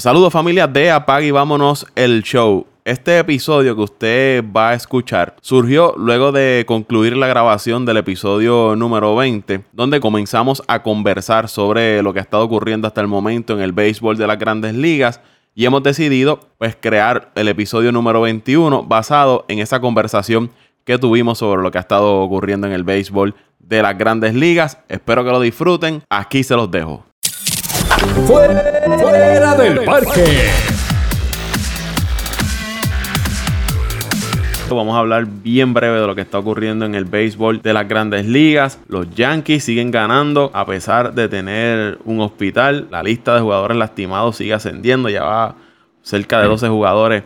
Saludos familia de Apag y vámonos el show. Este episodio que usted va a escuchar surgió luego de concluir la grabación del episodio número 20, donde comenzamos a conversar sobre lo que ha estado ocurriendo hasta el momento en el béisbol de las grandes ligas y hemos decidido pues crear el episodio número 21 basado en esa conversación que tuvimos sobre lo que ha estado ocurriendo en el béisbol de las grandes ligas. Espero que lo disfruten. Aquí se los dejo. Fuera, del parque. Vamos a hablar bien breve de lo que está ocurriendo en el béisbol de las grandes ligas. Los Yankees siguen ganando a pesar de tener un hospital. La lista de jugadores lastimados sigue ascendiendo. Ya va cerca de 12 jugadores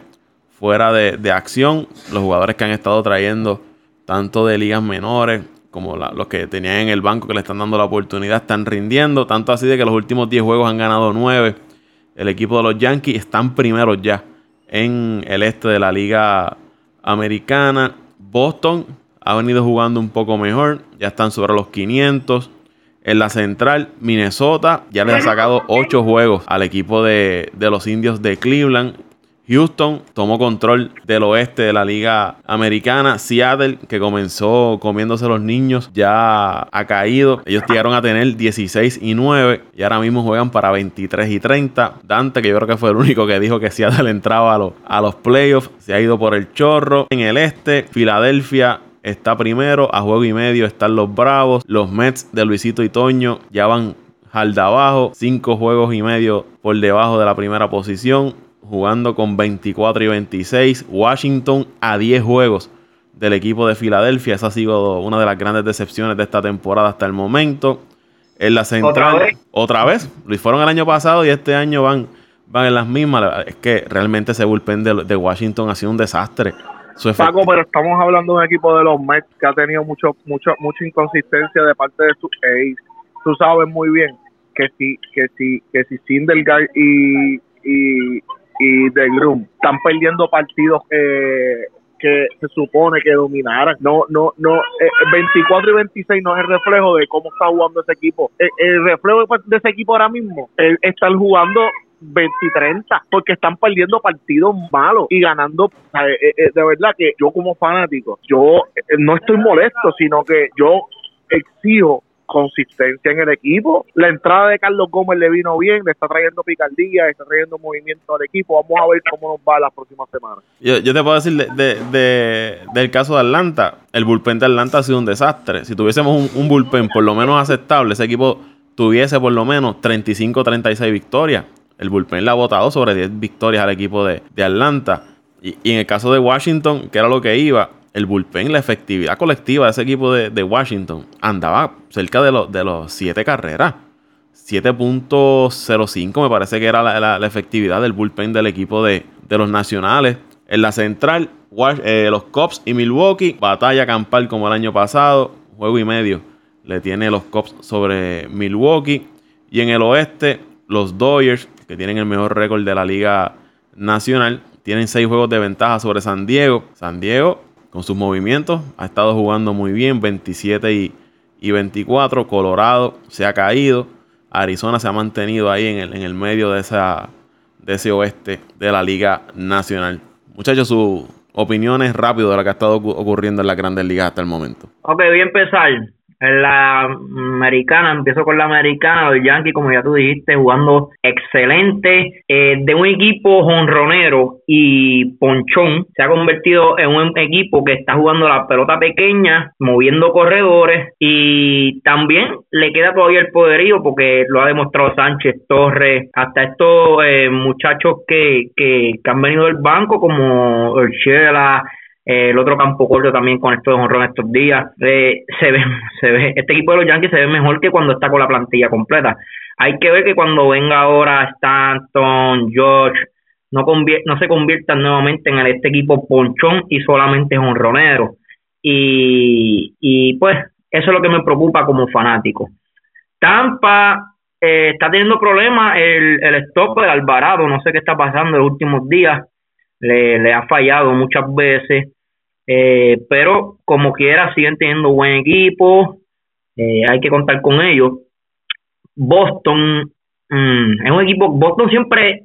fuera de, acción. Los jugadores que han estado trayendo tanto de ligas menores como los que tenían en el banco que le están dando la oportunidad, están rindiendo. Tanto así de que los últimos 10 juegos han ganado 9. El equipo de los Yankees están primeros ya en el este de la liga americana. Boston ha venido jugando un poco mejor. Ya están sobre los 500. En la central, Minnesota ya le ha sacado 8 juegos al equipo de, de los indios de Cleveland. Houston tomó control del oeste de la liga americana. Seattle, que comenzó comiéndose los niños, ya ha caído. Ellos llegaron a tener 16 y 9 y ahora mismo juegan para 23 y 30. Dante, que yo creo que fue el único que dijo que Seattle entraba a, los, a los playoffs, se ha ido por el chorro. En el este, Filadelfia está primero, a juego y medio están los Bravos. Los Mets de Luisito y Toño ya van al de abajo, cinco juegos y medio por debajo de la primera posición jugando con 24 y 26. Washington a 10 juegos del equipo de Filadelfia. Esa ha sido una de las grandes decepciones de esta temporada hasta el momento. En la central, otra vez, lo fueron el año pasado y este año van, van en las mismas. Es que realmente ese bullpen de, Washington ha sido un desastre. Paco, pero estamos hablando de un equipo de los Mets que ha tenido mucho, mucho, mucha inconsistencia de parte de su ace. Tú sabes muy bien que si, que si, que si Sindelgaard y, y, y de Groom están perdiendo partidos eh, que se supone que dominaran. No, no, no. 24 eh, y 26 no es el reflejo de cómo está jugando ese equipo. Eh, el, reflejo de ese equipo ahora mismo es estar jugando 20 y 30 porque están perdiendo partidos malos y ganando de verdad que yo como fanático yo no estoy molesto sino que yo exijo consistencia en el equipo. La entrada de Carlos Gómez le vino bien, le está trayendo picardía, está trayendo movimiento al equipo. Vamos a ver cómo nos va la próxima semana. Yo, te puedo decir de, del caso de Atlanta, el bullpen de Atlanta ha sido un desastre. Si tuviésemos un, bullpen por lo menos aceptable, ese equipo tuviese por lo menos 35-36 victorias. El bullpen le ha votado sobre 10 victorias al equipo de, Atlanta. Y, y en el caso de Washington, que era lo que iba, el bullpen, la efectividad colectiva de ese equipo de, Washington andaba cerca de, de los 7 carreras. 7.05 me parece que era la, efectividad del bullpen del equipo de, los nacionales. En la central, eh, los Cubs y Milwaukee, batalla campal como el año pasado, juego y medio le tiene los Cubs sobre Milwaukee. Y en el oeste, los Dodgers, que tienen el mejor récord de la liga nacional, tienen 6 juegos de ventaja sobre San Diego. San Diego con sus movimientos. Ha estado jugando muy bien, 27 y, 24. Colorado se ha caído. Arizona se ha mantenido ahí en el, en el medio de, esa, de ese oeste de la Liga Nacional. Muchachos, sus opiniones rápido de lo que ha estado ocurriendo en las grandes ligas hasta el momento. Ok, voy a empezar. La americana, empiezo con la americana, los Yankees, como ya tú dijiste, jugando excelente, eh, de un equipo jonronero y ponchón, se ha convertido en un equipo que está jugando la pelota pequeña, moviendo corredores y también le queda todavía el poderío porque lo ha demostrado Sánchez, Torres, hasta estos eh, muchachos que, que, que, han venido del banco como Urshela, eh, el otro campo corto también con esto de honrón estos días. Eh, se ve, se ve, este equipo de los Yankees se ve mejor que cuando está con la plantilla completa. Hay que ver que cuando venga ahora Stanton, George, no, no se conviertan nuevamente en este equipo ponchón y solamente honronero. Y, y pues eso es lo que me preocupa como fanático. Tampa eh, está teniendo problemas el, el stop de Alvarado, no sé qué está pasando en los últimos días, le, le ha fallado muchas veces. Eh, pero como quiera siguen teniendo buen equipo, eh, hay que contar con ellos. Boston mm, es un equipo, Boston siempre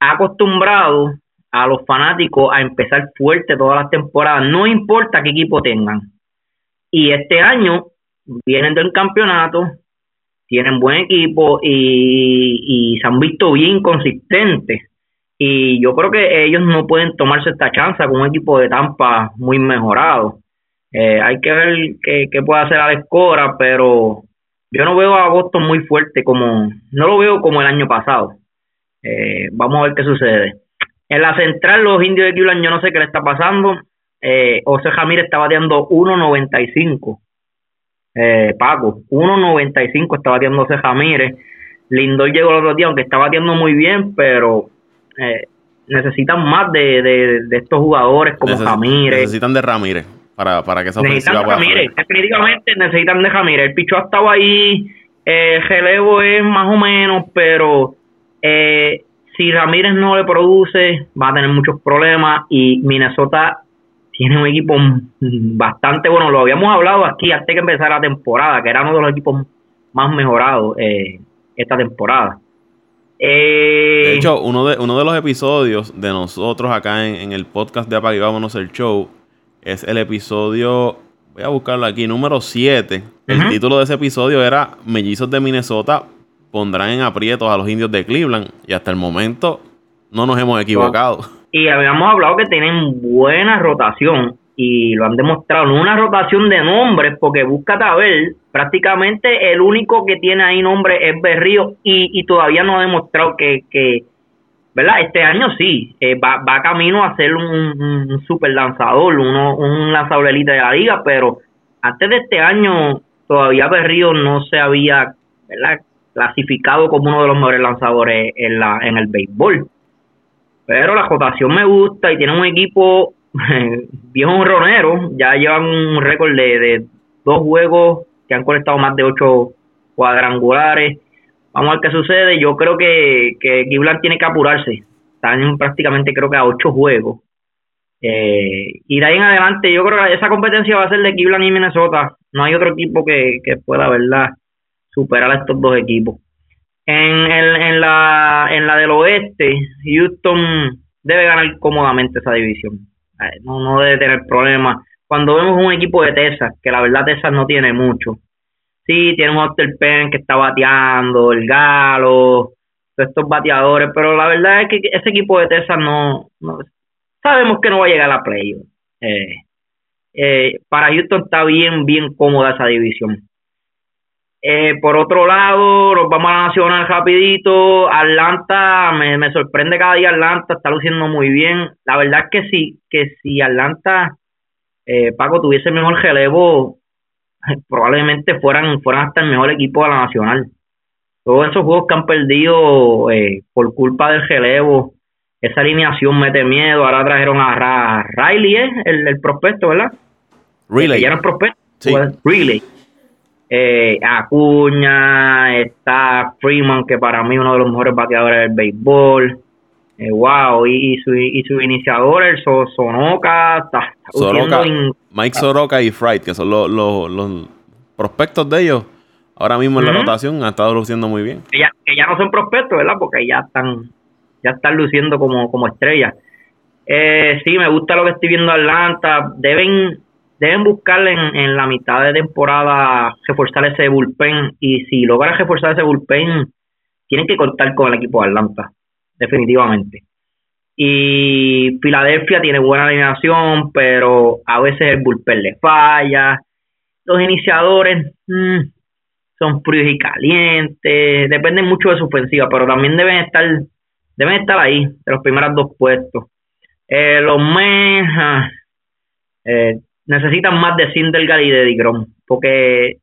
ha acostumbrado a los fanáticos a empezar fuerte todas las temporadas, no importa qué equipo tengan. Y este año vienen del campeonato, tienen buen equipo y, y se han visto bien consistentes. Y yo creo que ellos no pueden tomarse esta chance con un equipo de Tampa muy mejorado. Eh, hay que ver qué, puede hacer Alex Cora, pero yo no veo a Boston muy fuerte como, no lo veo como el año pasado. Eh, vamos a ver qué sucede. En la central, los indios de Cleveland, yo no sé qué le está pasando. Eh, José Jamírez está bateando 1.95. Eh, Paco, 1.95 está bateando José Jamírez. Lindor llegó el otro día, aunque está bateando muy bien, pero eh, necesitan más de, de, estos jugadores como Jamírez. Necesitan de Ramírez para, para que esa necesitan de Jamírez, definitivamente necesitan de Jamírez. El picho ha estado ahí, eh, el relevo es más o menos, pero eh, si Ramírez no le produce, va a tener muchos problemas y Minnesota tiene un equipo bastante bueno. Lo habíamos hablado aquí antes que empezar la temporada, que era uno de los equipos más mejorados eh, esta temporada. Eh, de hecho, uno de, uno de los episodios de nosotros acá en, el podcast de Apague Vámonos el Show es el episodio, voy a buscarlo aquí, número 7. El título de ese episodio era Mellizos de Minnesota pondrán en aprietos a los indios de Cleveland y hasta el momento no nos hemos equivocado. Y habíamos hablado que tienen buena rotación y lo han demostrado, no una rotación de nombres, porque busca ver, prácticamente el único que tiene ahí nombre es Berrío y, todavía no ha demostrado que, que ¿verdad? Este año sí, eh, va, va camino a ser un, super lanzador, uno, un lanzador elite de la liga, pero antes de este año todavía Berrío no se había, clasificado como uno de los mejores lanzadores en, la, en el béisbol. Pero la rotación me gusta y tiene un equipo bien honronero. Ya llevan un récord de, dos juegos que han conectado más de ocho cuadrangulares. Vamos a ver qué sucede. Yo creo que, que tiene que apurarse. Están prácticamente creo que a ocho juegos. Eh, y de ahí en adelante, yo creo que esa competencia va a ser de Cleveland y Minnesota. No hay otro equipo que, que pueda, ¿verdad? superar a estos dos equipos. En, el, en, la, en la del oeste, Houston debe ganar cómodamente esa división. No, no debe tener problemas. Cuando vemos un equipo de Texas, que la verdad Texas no tiene mucho. Sí, tiene un Oster Penn que está bateando, el Galo, estos bateadores, pero la verdad es que ese equipo de Texas no, sabemos que no va a llegar a la play. Eh, eh, para Houston está bien, bien cómoda esa división. Eh, por otro lado, nos vamos a la nacional rapidito. Atlanta, me, me, sorprende cada día Atlanta, está luciendo muy bien. La verdad es que sí, que si Atlanta, eh, Paco, tuviese mejor relevo, probablemente fueran, fueran hasta el mejor equipo de la nacional. Todos esos juegos que han perdido eh, por culpa del relevo, esa alineación mete miedo. Ahora trajeron a, Riley, ¿eh? el, prospecto, ¿verdad? Riley. Ya no es prospecto. Sí. Riley eh, Acuña, está Freeman, que para mí es uno de los mejores bateadores del béisbol. Eh, wow, y, su, y su iniciador, el Sonoka, está, Mike Soroka y Fright, que son los, los, prospectos de ellos, ahora mismo en la rotación, han estado luciendo muy bien. Que ya, que ya no son prospectos, ¿verdad? Porque ya están, ya están luciendo como, como estrellas. Eh, sí, me gusta lo que estoy viendo Atlanta. Deben deben buscar en, la mitad de temporada reforzar ese bullpen y si logran reforzar ese bullpen tienen que contar con el equipo de Atlanta definitivamente. Y Filadelfia tiene buena alineación pero a veces el bullpen le falla. Los iniciadores mm, son fríos y calientes dependen mucho de su ofensiva pero también deben estar deben estar ahí de los primeros dos puestos. Eh, los Mets ah, eh, necesitan más de Sindelgar y de Digrom, porque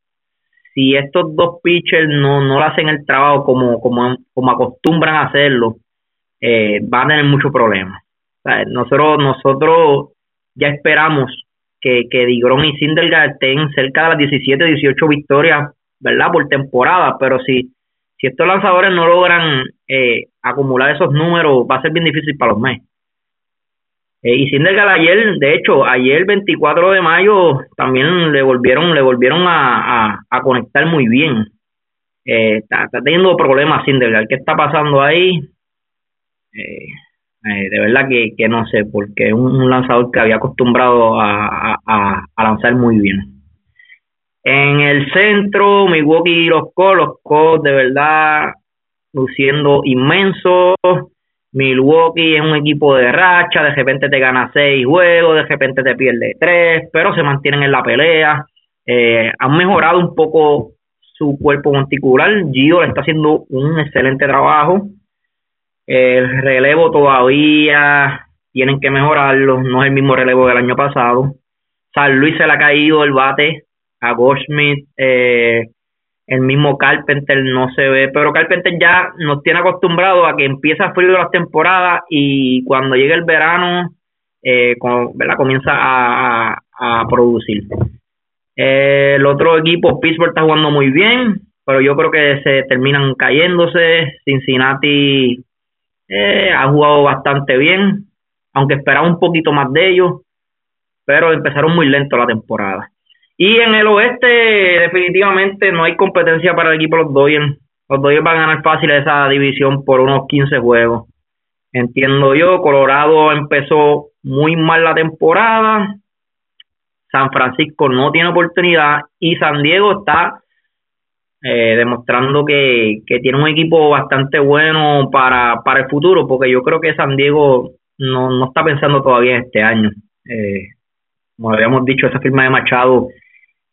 si estos dos pitchers no, no hacen el trabajo como, como, como acostumbran a hacerlo, eh, van a tener muchos problemas. nosotros, nosotros ya esperamos que, que Digrom y Sindelgar estén cerca de las 17, 18 victorias, ¿verdad? Por temporada, pero si, si estos lanzadores no logran eh, acumular esos números, va a ser bien difícil para los meses. Eh, y Sindergaard ayer, de hecho, ayer 24 de mayo también le volvieron, le volvieron a, conectar muy bien. Eh, está, teniendo problemas Sindergaard. ¿Qué está pasando ahí? Eh, de verdad que, que, no sé, porque es un, lanzador que había acostumbrado a, a, lanzar muy bien. En el centro, Milwaukee y los Colts, los de verdad luciendo inmensos. Milwaukee es un equipo de racha, de repente te gana seis juegos, de repente te pierde tres, pero se mantienen en la pelea. Eh, han mejorado un poco su cuerpo monticular. Gio le está haciendo un excelente trabajo. El relevo todavía tienen que mejorarlo, no es el mismo relevo del año pasado. San Luis se le ha caído el bate a Goldschmidt, eh, el mismo Carpenter no se ve, pero Carpenter ya nos tiene acostumbrado a que empieza frío las temporadas y cuando llega el verano eh, ¿verdad? comienza a, a, producir. Eh, el otro equipo, Pittsburgh, está jugando muy bien, pero yo creo que se terminan cayéndose. Cincinnati eh, ha jugado bastante bien, aunque esperaba un poquito más de ellos, pero empezaron muy lento la temporada. Y en el oeste, definitivamente no hay competencia para el equipo de los Dodgers. Los Dodgers van a ganar fácil esa división por unos 15 juegos. Entiendo yo, Colorado empezó muy mal la temporada. San Francisco no tiene oportunidad y San Diego está eh, demostrando que, tiene un equipo bastante bueno para, para el futuro, porque yo creo que San Diego no, no está pensando todavía en este año. Eh, como habíamos dicho, esa firma de Machado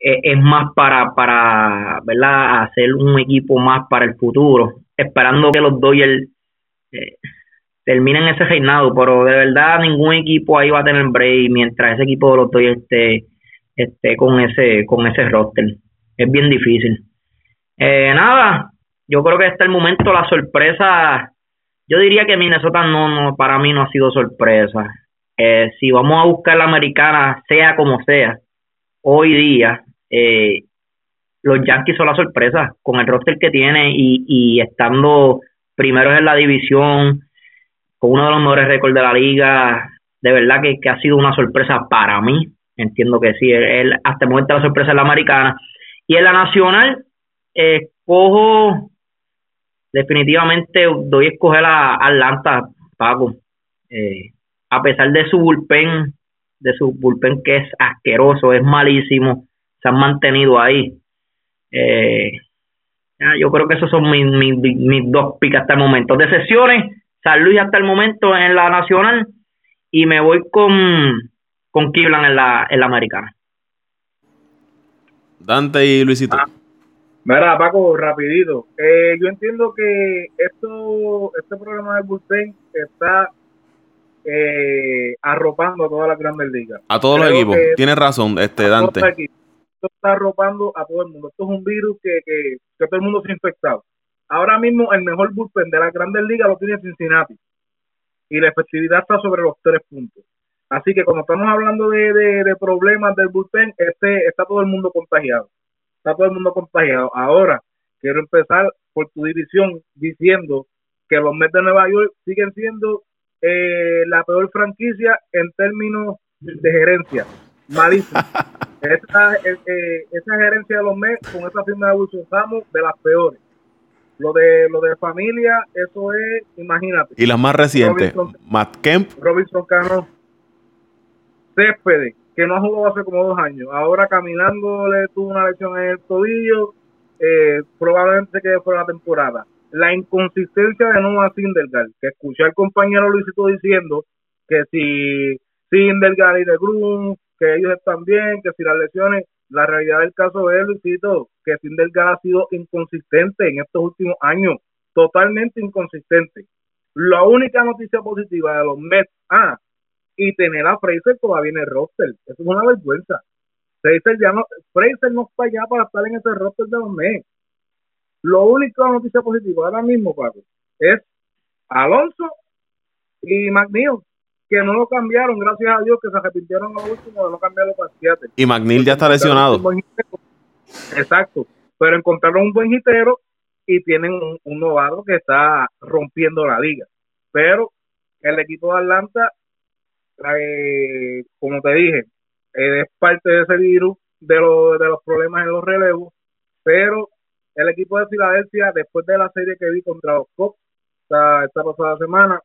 eh, es más para, para ¿verdad? hacer un equipo más para el futuro, esperando que los Dodgers eh, terminen ese reinado, pero de verdad ningún equipo ahí va a tener break mientras ese equipo de los Dodgers esté, esté con ese con ese roster. Es bien difícil. Eh, nada, yo creo que hasta el momento la sorpresa, yo diría que Minnesota no, no para mí no ha sido sorpresa. Eh, si vamos a buscar la americana, sea como sea, hoy día eh, los Yankees son la sorpresa con el roster que tiene y, estando primeros en la división, con uno de los mejores récords de la liga, de verdad que, ha sido una sorpresa para mí. Entiendo que sí, él, hasta el momento la sorpresa es la americana. Y en la nacional, eh, cojo, definitivamente doy a escoger a Atlanta, Paco. Eh, a pesar de su bullpen, de su bullpen que es asqueroso, es malísimo, se han mantenido ahí. Eh, yo creo que esos son mis, mis, dos picas hasta el momento. De sesiones, San Luis hasta el momento en la nacional y me voy con, con Cleveland en la, en la americana. Dante y Luisito. Ah, mira, Paco, rapidito. Eh, yo entiendo que esto, este programa de bullpen está eh, arropando a todas las grandes ligas. A todos los equipos. Tienes razón, este Dante está arropando a todo el mundo. Esto es un virus que, que, todo el mundo se ha infectado. Ahora mismo el mejor bullpen de las grandes ligas lo tiene Cincinnati. Y la efectividad está sobre los tres puntos. Así que cuando estamos hablando de, de, problemas del bullpen, este, está todo el mundo contagiado. Está todo el mundo contagiado. Ahora, quiero empezar por tu división diciendo que los Mets de Nueva York siguen siendo eh, la peor franquicia en términos de gerencia. Malísimo. Esa, eh, eh, esa gerencia de los Mets con esa firma de Wilson Ramos, de las peores. Lo de lo de familia, eso es, imagínate. Y las más recientes, Matt Kemp. Robinson Cano, Céspedes, que no ha jugado hace como dos años. Ahora caminando le tuvo una lesión en el tobillo, eh, probablemente quede fuera la temporada. La inconsistencia de Noah Sindergaard, que escuché al compañero Luisito diciendo que si Sindergaard y de Grun que ellos están bien, que si las lesiones, la realidad del caso es, Luisito, que Sindelgar ha sido inconsistente en estos últimos años, totalmente inconsistente. La única noticia positiva de los Mets, ah, y tener a Fraser todavía en el roster, eso es una vergüenza. Fraser ya no, Fraser no está allá para estar en ese roster de los Mets. Lo único noticia positiva ahora mismo, Paco, es Alonso y McNeil que no lo cambiaron, gracias a Dios que se arrepintieron a último de no cambiarlo para Seattle. Y McNeil ya está lesionado. Exacto, pero encontraron un buen hitero y tienen un, un, novato que está rompiendo la liga. Pero el equipo de Atlanta, eh, como te dije, es parte de ese virus de, de los problemas en los relevos, pero el equipo de Filadelfia, después de la serie que vi contra los Cops esta, esta pasada semana,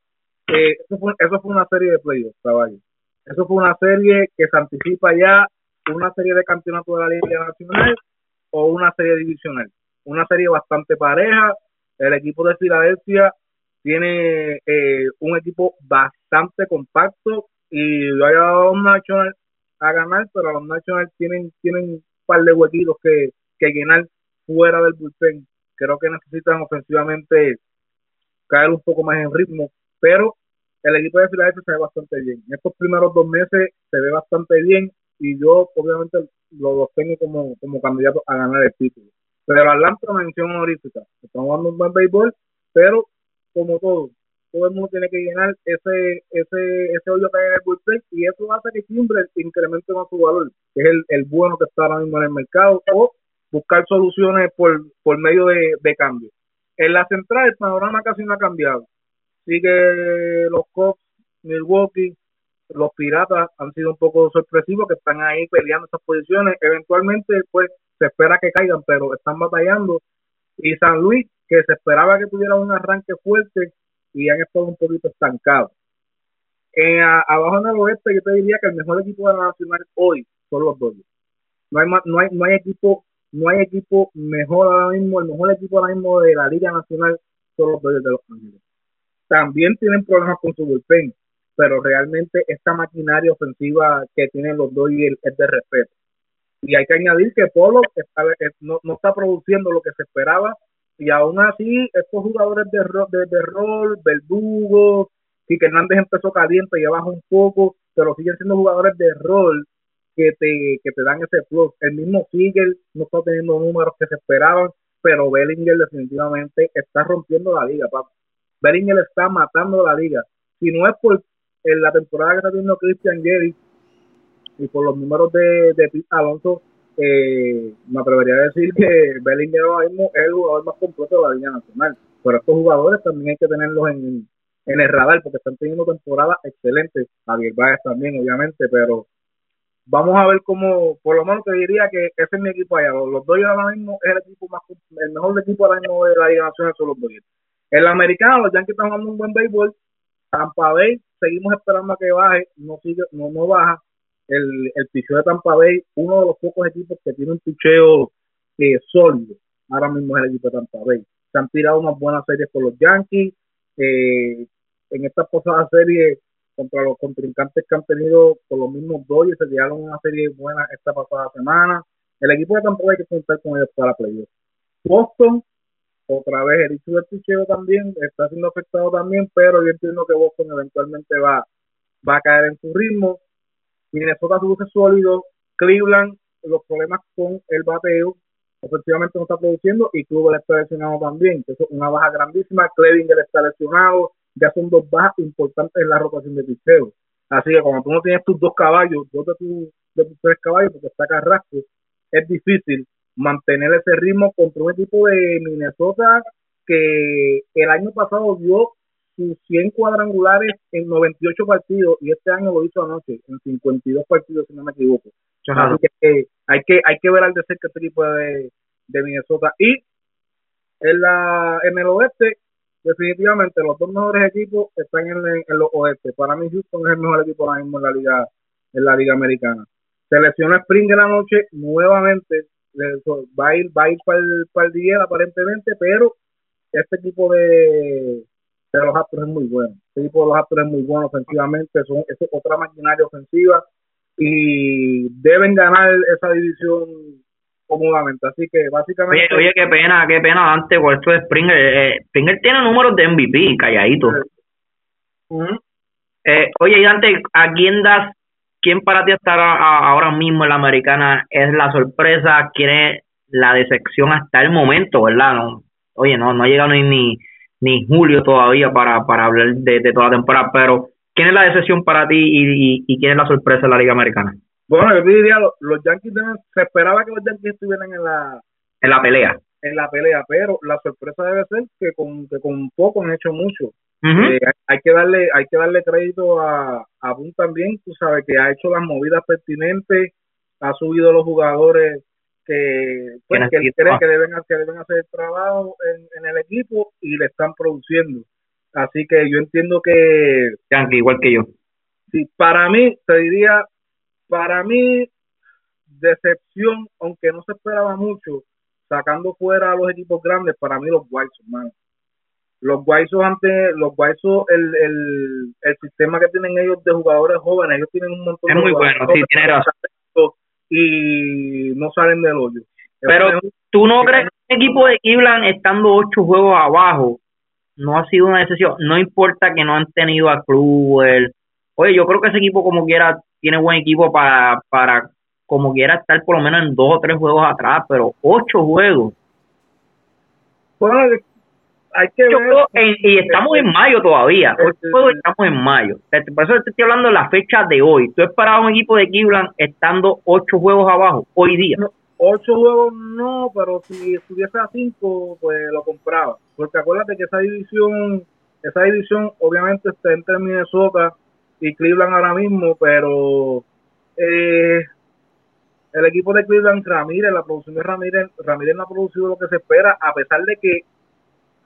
eh, eso, fue, eso fue una serie de playoffs, caballo. Eso fue una serie que se anticipa ya una serie de campeonatos de la Liga Nacional o una serie divisional. Una serie bastante pareja. El equipo de Filadelfia tiene eh, un equipo bastante compacto y lo ha llevado a los Nationals a ganar, pero los Nationals tienen, tienen un par de huequitos que, que llenar fuera del bullpen. Creo que necesitan ofensivamente caer un poco más en ritmo, pero el equipo de Filadelfia se ve bastante bien. En estos primeros dos meses se ve bastante bien y yo obviamente lo, tengo como, como candidato a ganar el título. Pero Atlanta mención honorífica. Estamos jugando un buen béisbol, pero como todo, todo el mundo tiene que llenar ese ese ese hoyo que hay en el bullpen y eso hace que Kimbrel incremente más su valor, que es el, el bueno que está ahora mismo en el mercado, o buscar soluciones por, por medio de, de cambio. En la central el panorama casi no ha cambiado. Sigue los Cubs, Milwaukee, los Piratas han sido un poco sorpresivos que están ahí peleando esas posiciones. Eventualmente, pues, se espera que caigan, pero están batallando. Y San Luis, que se esperaba que tuviera un arranque fuerte y han estado un poquito estancados. Abajo en el oeste, yo te diría que el mejor equipo de la Nacional hoy son los Dodgers. No hay, no hay, no hay equipo no hay equipo mejor ahora mismo, el mejor equipo ahora mismo de la Liga Nacional son los Dodgers de Los Ángeles. También tienen problemas con su bullpen, pero realmente esta maquinaria ofensiva que tienen los Dodgers es de respeto. Y hay que añadir que Polo no, no está produciendo lo que se esperaba y aún así estos jugadores de, de, de rol, Verdugo, que Hernández empezó caliente y abajo un poco, pero siguen siendo jugadores de rol que te, que te dan ese plus. El mismo Siegel no está teniendo números que se esperaban, pero Bellinger definitivamente está rompiendo la liga, papá. Bellinger está matando la liga. Si no es por en la temporada que está teniendo Christian Gary y por los números de, de Alonso, eh, me atrevería a decir que Bellinger ahora mismo es el jugador más completo de la Liga Nacional. Pero estos jugadores también hay que tenerlos en, en el radar porque están teniendo temporadas excelentes. Javier Baez también, obviamente, pero vamos a ver cómo, por lo menos te diría que ese es mi equipo allá. Los, dos Dodgers ahora mismo es el equipo más, el mejor equipo ahora mismo de la Liga Nacional son los Dodgers. El americano, los Yankees están jugando un buen béisbol. Tampa Bay, seguimos esperando a que baje, no sigue, no, baja el, el picheo de Tampa Bay, uno de los pocos equipos que tiene un picheo eh, sólido. Ahora mismo es el equipo de Tampa Bay. Se han tirado unas buenas series por los Yankees. Eh, en estas pasadas series contra los contrincantes que han tenido por los mismos y se tiraron una serie buena esta pasada semana. El equipo de Tampa Bay hay que contar con ellos para playoffs. Boston, otra vez el hecho del picheo también está siendo afectado también, pero yo entiendo que Boston eventualmente va, va a caer en su ritmo Minnesota luce sólido, Cleveland, los problemas con el bateo, efectivamente no está produciendo y Kluber está lesionado también, que es una baja grandísima, Clevinger está lesionado, ya son dos bajas importantes en la rotación de picheo. Así que cuando tú no tienes tus dos caballos, dos de, de tus tres caballos, porque está Carrasco, es difícil mantener ese ritmo contra un equipo de Minnesota que el año pasado dio sus 100 cuadrangulares en 98 partidos y este año lo hizo anoche en 52 partidos si no me equivoco. Así que hay que hay que ver al de cerca este equipo de, de Minnesota y en la en el oeste definitivamente los dos mejores equipos están en, en los oeste. Para mí Houston es el mejor equipo ahora mismo en la liga en la liga americana. Selecciona Spring en la noche nuevamente va a ir va a ir para el, para el día aparentemente, pero este equipo de de los Astros es muy bueno. El equipo de los Astros es muy bueno ofensivamente, son es otra maquinaria ofensiva y deben ganar esa división cómodamente. Así que básicamente. Oye, qué pena, qué pena antes con esto de Springer. Eh, Springer tiene números de MVP, calladito. eh, oye, y antes, ¿a quién das? ¿Quién para ti estar ahora mismo en la americana es la sorpresa? ¿Quién es la decepción hasta el momento, verdad? No, oye, no, no ha llegado ni, ni ni julio todavía para, para hablar de, de, toda la temporada, pero ¿quién es la decepción para ti y, y, quién es la sorpresa de la Liga Americana? Bueno, yo diría, los, Yankees se esperaba que los Yankees estuvieran en la en la pelea. En la pelea, pero la sorpresa debe ser que con que con poco han hecho mucho. Eh, hay, que darle hay que darle crédito a, a Boone también, tú sabes que ha hecho las movidas pertinentes, ha subido los jugadores que, pues, que creen que deben, que deben hacer trabajo en, en, el equipo y le están produciendo. Así que yo entiendo que... Yankee, igual que yo. Sí, para mí, te diría, para mí, decepción, aunque no se esperaba mucho, sacando fuera a los equipos grandes, para mí los White hermano. Los White antes, los White el, el, el sistema que tienen ellos de jugadores jóvenes, ellos tienen un montón es de muy bueno, sí, tiene razón. Y no salen del hoyo. Pero tú no crees que el equipo de Cleveland estando ocho juegos abajo no ha sido una decisión, no importa que no han tenido a Kluber. Oye, yo creo que ese equipo como quiera tiene buen equipo para, para como quiera estar por lo menos en dos o tres juegos atrás, pero ocho juegos. Bueno, hay que ver. y estamos en mayo todavía. Ocho juegos estamos en mayo. Por eso te estoy hablando de la fecha de hoy. ¿Tú esperabas un equipo de Cleveland estando ocho juegos abajo hoy día? ocho juegos no, pero si estuviese a cinco, pues lo compraba. Porque acuérdate que esa división, esa división obviamente está entre Minnesota y Cleveland ahora mismo, pero eh, el equipo de Cleveland, Ramírez, la producción de Ramírez, Ramírez no ha producido lo que se espera, a pesar de que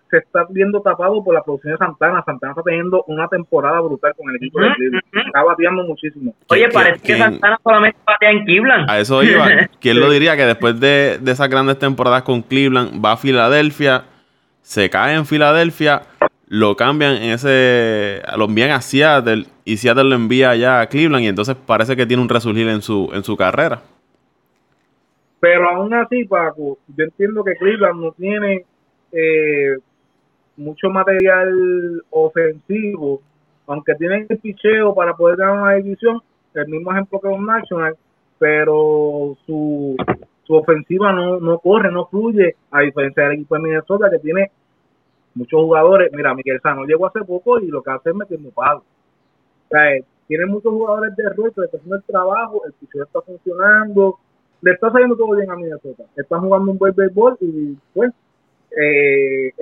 se está viendo tapado por la producción de Santana. Santana está teniendo una temporada brutal con el equipo de Cleveland. Está bateando muchísimo. Oye, parece que Santana solamente batea en Cleveland. A eso iba. ¿Quién lo diría que después de, de esas grandes temporadas con Cleveland va a Filadelfia, se cae en Filadelfia, lo cambian en ese, lo envían a Seattle y Seattle lo envía allá a Cleveland y entonces parece que tiene un resurgir en su, en su carrera. Pero aún así, Paco, yo entiendo que Cleveland no tiene eh, mucho material ofensivo, aunque tienen el picheo para poder ganar una división, el mismo ejemplo que un National, pero su, su ofensiva no, no corre, no fluye, a diferencia del equipo de Minnesota que tiene muchos jugadores. Mira, Miguel Sano llegó hace poco y lo que hace es metiendo palo. Eh, tiene muchos jugadores de rol que están haciendo el trabajo, el picheo está funcionando, le está saliendo todo bien a Minnesota. Están jugando un buen béisbol y pues eh,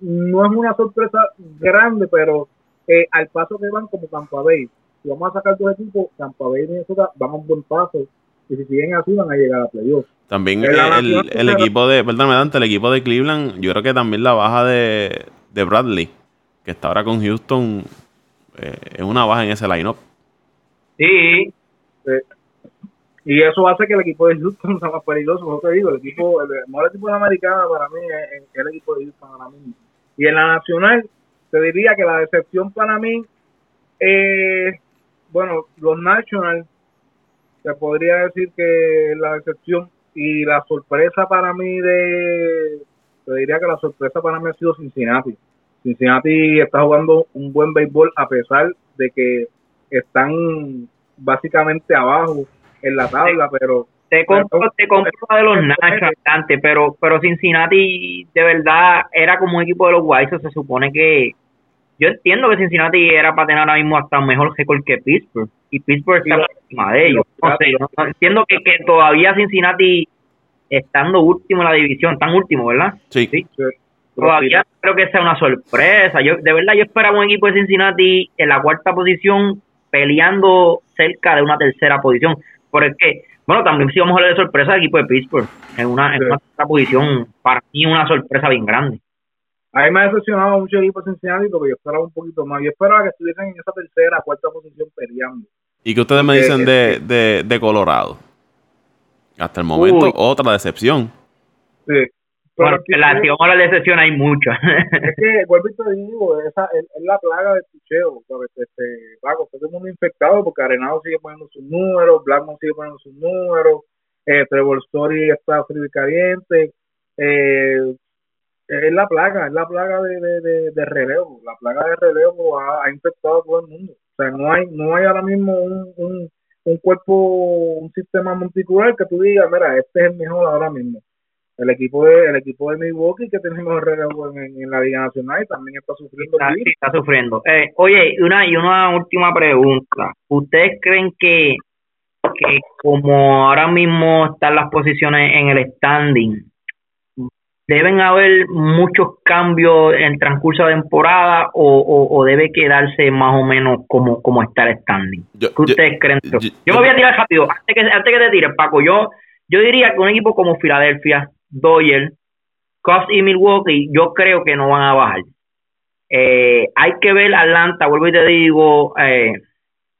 no es una sorpresa grande, pero eh, al paso que van como Tampa Bay, si vamos a sacar dos equipos, Tampa Bay y Minnesota van a un buen paso y si siguen así van a llegar a playoffs. También el, equipo de, perdón, Dante, el equipo de Cleveland, yo creo que también la baja de, de Bradley, que está ahora con Houston, eh, es una baja en ese lineup. Sí. Y eso hace que el equipo de Houston sea más peligroso, como te digo, el equipo, el mejor equipo de la americana para mí es, el equipo de Houston ahora mismo. Y en la nacional, te diría que la decepción para mí, eh, bueno, los Nationals, te podría decir que la decepción y la sorpresa para mí de, te diría que la sorpresa para mí ha sido Cincinnati. Cincinnati está jugando un buen béisbol a pesar de que están básicamente abajo en la tabla, pero te compro, te compro de los Nationals pero pero Cincinnati de verdad era como un equipo de los White se supone que yo entiendo que Cincinnati era para tener ahora mismo hasta un mejor récord que Pittsburgh y Pittsburgh está por encima de ellos no entiendo que, que todavía Cincinnati estando último en la división tan último verdad sí, sí. todavía creo que sea una sorpresa yo de verdad yo esperaba un equipo de Cincinnati en la cuarta posición peleando cerca de una tercera posición porque, bueno, también si vamos a hablar de sorpresa, el equipo de Pittsburgh, en una, en una posición, para mí una sorpresa bien grande. A mí me ha decepcionado mucho el equipo de Cincinnati porque yo esperaba un poquito más. Yo esperaba que estuviesen en esa tercera, cuarta posición peleando. ¿Y qué ustedes me dicen de, de, de Colorado? Hasta el momento, otra decepción. Sí, bueno, la, si vamos a la decepción hay muchas. es que, vuelvo y te digo, esa es, la plaga del picheo. Este, Paco, todo el mundo infectado porque Arenado sigue poniendo sus números, Blackmon sigue poniendo sus números, eh, Trevor Story está frío y caliente. Eh, es la plaga, es la plaga de, de, de, relevo. La plaga de relevo ha, ha, infectado a todo el mundo. O sea, no hay, no hay ahora mismo un, un, un cuerpo, un sistema multicultural que tú digas, mira, este es el mejor ahora mismo el equipo de el equipo de Milwaukee que tenemos en, en, la Liga Nacional y también está sufriendo está, sufriendo. Eh, oye una y una última pregunta. Ustedes creen que que como ahora mismo están las posiciones en el standing deben haber muchos cambios en transcurso de temporada o, o, debe quedarse más o menos como como está el standing ¿qué ustedes creen yo, me voy a tirar rápido. Antes que antes que te tires Paco yo yo diría que un equipo como Filadelfia Doyle, Cubs y Milwaukee, yo creo que no van a bajar. Eh, hay que ver Atlanta, vuelvo y te digo, eh,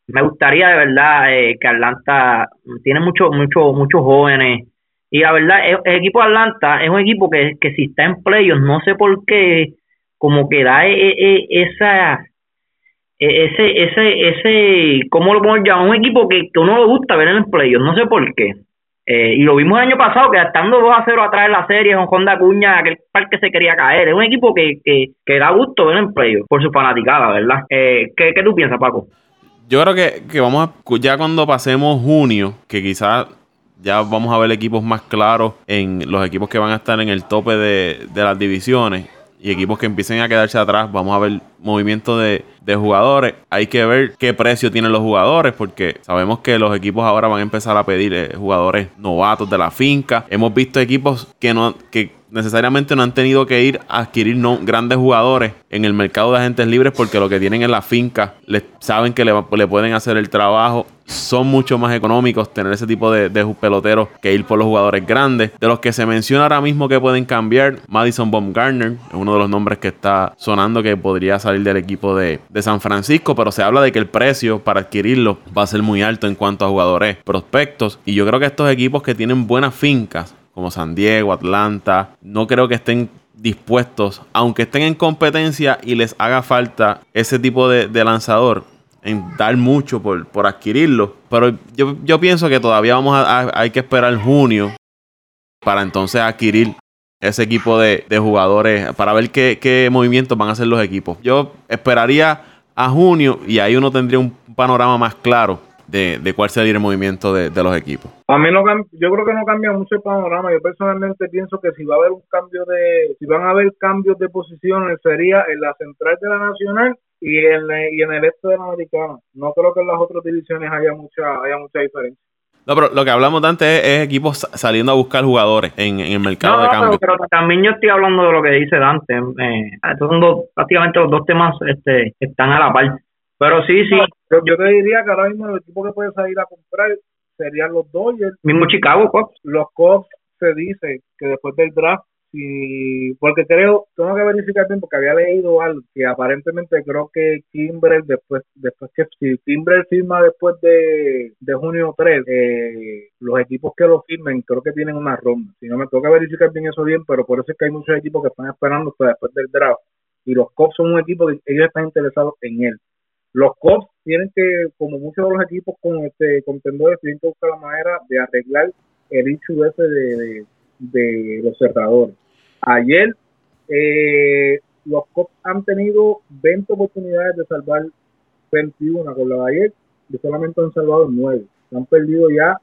me gustaría de verdad eh, que Atlanta tiene muchos muchos muchos jóvenes. Y la verdad el, equipo de Atlanta es un equipo que, que si está en playoffs no sé por qué como que da esa ese ese ese cómo lo podemos llamar un equipo que, que uno le gusta ver en el playoffs no sé por qué eh, y lo vimos el año pasado, que estando 2 a 0 atrás en la serie, con Honda Cuña, aquel parque se quería caer. Es un equipo que, que, que da gusto ver en playoff por su fanaticada, ¿verdad? Eh, ¿qué, ¿Qué tú piensas, Paco? Yo creo que, que vamos a, ya cuando pasemos junio, que quizás ya vamos a ver equipos más claros en los equipos que van a estar en el tope de, de las divisiones y equipos que empiecen a quedarse atrás, vamos a ver movimiento de, de, jugadores. Hay que ver qué precio tienen los jugadores, porque sabemos que los equipos ahora van a empezar a pedir eh, jugadores novatos de la finca. Hemos visto equipos que no, que necesariamente no han tenido que ir a adquirir no, grandes jugadores en el mercado de agentes libres porque lo que tienen en la finca les, saben que le, le, pueden hacer el trabajo. Son mucho más económicos tener ese tipo de, de, peloteros que ir por los jugadores grandes. De los que se menciona ahora mismo que pueden cambiar, Madison Baumgartner es uno de los nombres que está sonando que podría salir del equipo de, de San Francisco, pero se habla de que el precio para adquirirlo va a ser muy alto en cuanto a jugadores prospectos. Y yo creo que estos equipos que tienen buenas fincas como San Diego, Atlanta, no creo que estén dispuestos, aunque estén en competencia y les haga falta ese tipo de, lanzador, en dar mucho por, por adquirirlo. Pero yo, yo, pienso que todavía vamos a, a, hay que esperar junio para entonces adquirir ese equipo de, de jugadores, para ver qué, qué, movimientos van a hacer los equipos. Yo esperaría a junio y ahí uno tendría un panorama más claro de, de cuál sería el movimiento de, de, los equipos. A mí no yo creo que no cambia mucho el panorama. Yo personalmente pienso que si va a haber un cambio de, si van a haber cambios de posiciones sería en la central de la nacional y en, y en el este de la americana. No creo que en las otras divisiones haya mucha, haya mucha diferencia. No, pero lo que hablamos de antes es, es equipos saliendo a buscar jugadores en, en el mercado no, de cambio. Pero, pero, también yo estoy hablando de lo que dice Dante. Eh, estos son dos, prácticamente los dos temas este, están a la par. Pero sí, sí. Yo, yo, te diría que ahora mismo el equipo que puede salir a comprar serían los Dodgers. Mismo Chicago Cubs. Los Cubs se dice que después del draft, si, porque creo, tengo que verificar bien porque había leído algo que aparentemente creo que Kimbrel después, después que si Kimbrel firma después de, de junio 3, eh, los equipos que lo firmen creo que tienen una ronda. Si no me tengo que verificar bien eso bien, pero por eso es que hay muchos equipos que están esperando hasta después del draft. Y los Cubs son un equipo que ellos están interesados en él los Cubs tienen que, como muchos de los equipos con este contendores, tienen que buscar la manera de arreglar el ese de, los cerradores. Ayer eh, los Cubs han tenido 20 oportunidades de salvar 21 con la de y solamente han salvado 9. Se han perdido ya,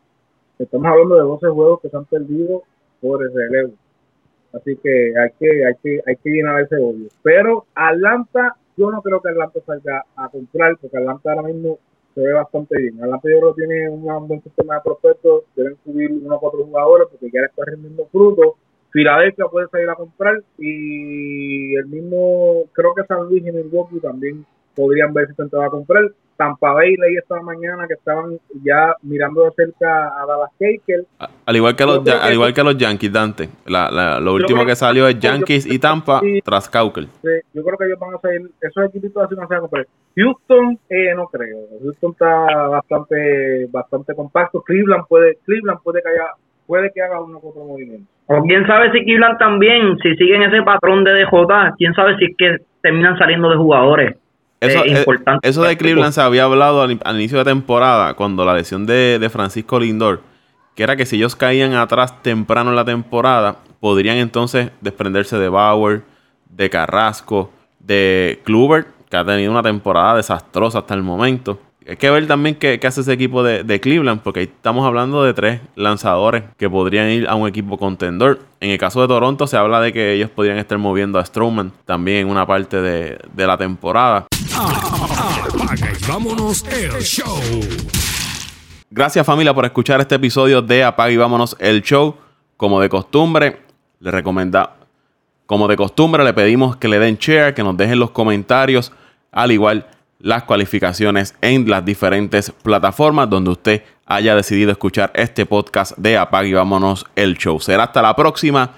estamos hablando de 12 juegos que se han perdido por el relevo. Así que hay que, hay que, hay que llenar ese odio. Pero Atlanta yo no creo que Atlanta salga a comprar, porque Atlanta ahora mismo se ve bastante bien. Atlanta yo creo tiene un buen sistema de prospectos, deben subir unos cuatro jugadores porque ya le está rendiendo frutos. Filadelfia puede salir a comprar y el mismo, creo que San Luis y Milwaukee también podrían ver si se va a comprar. Tampa Bay leí esta mañana que estaban ya mirando de cerca a Dallas Caker. Al igual que los, al igual que los Yankees, Dante. La, la, lo último que, que salió es Yankees y Tampa sí, tras Cauker. Sí, yo creo que ellos van a salir, esos equipitos así no se van a comprar. Houston, eh, no creo. Houston está bastante bastante compacto. Cleveland puede Cleveland puede que haya, puede que haga uno otro movimiento. O quién sabe si Cleveland también, si siguen ese patrón de DJ, quién sabe si es que terminan saliendo de jugadores. Eso, eh, eso de Cleveland se había hablado al, al, inicio de temporada, cuando la lesión de, de, Francisco Lindor, que era que si ellos caían atrás temprano en la temporada, podrían entonces desprenderse de Bauer, de Carrasco, de Kluber, que ha tenido una temporada desastrosa hasta el momento. Hay que ver también qué, qué hace ese equipo de, de, Cleveland, porque ahí estamos hablando de tres lanzadores que podrían ir a un equipo contendor. En el caso de Toronto se habla de que ellos podrían estar moviendo a Strowman también en una parte de, de la temporada. Y vámonos el show. Gracias familia por escuchar este episodio de Apaga y vámonos el show. Como de costumbre, le recomenda, como de costumbre le pedimos que le den share, que nos dejen los comentarios, al igual las cualificaciones en las diferentes plataformas donde usted haya decidido escuchar este podcast de Apague y Vámonos el Show. Será hasta la próxima.